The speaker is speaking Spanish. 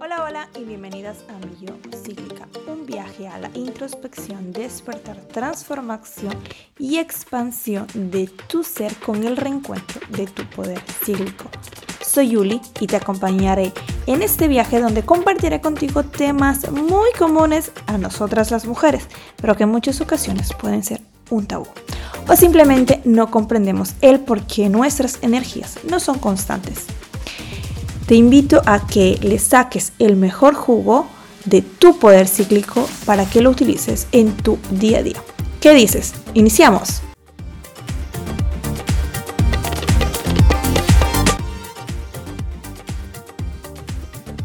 Hola, hola y bienvenidas a Mi Yo Cíclica, un viaje a la introspección, despertar, transformación y expansión de tu ser con el reencuentro de tu poder cíclico. Soy Yuli y te acompañaré en este viaje donde compartiré contigo temas muy comunes a nosotras las mujeres, pero que en muchas ocasiones pueden ser un tabú. O simplemente no comprendemos el por qué nuestras energías no son constantes. Te invito a que le saques el mejor jugo de tu poder cíclico para que lo utilices en tu día a día. ¿Qué dices? Iniciamos.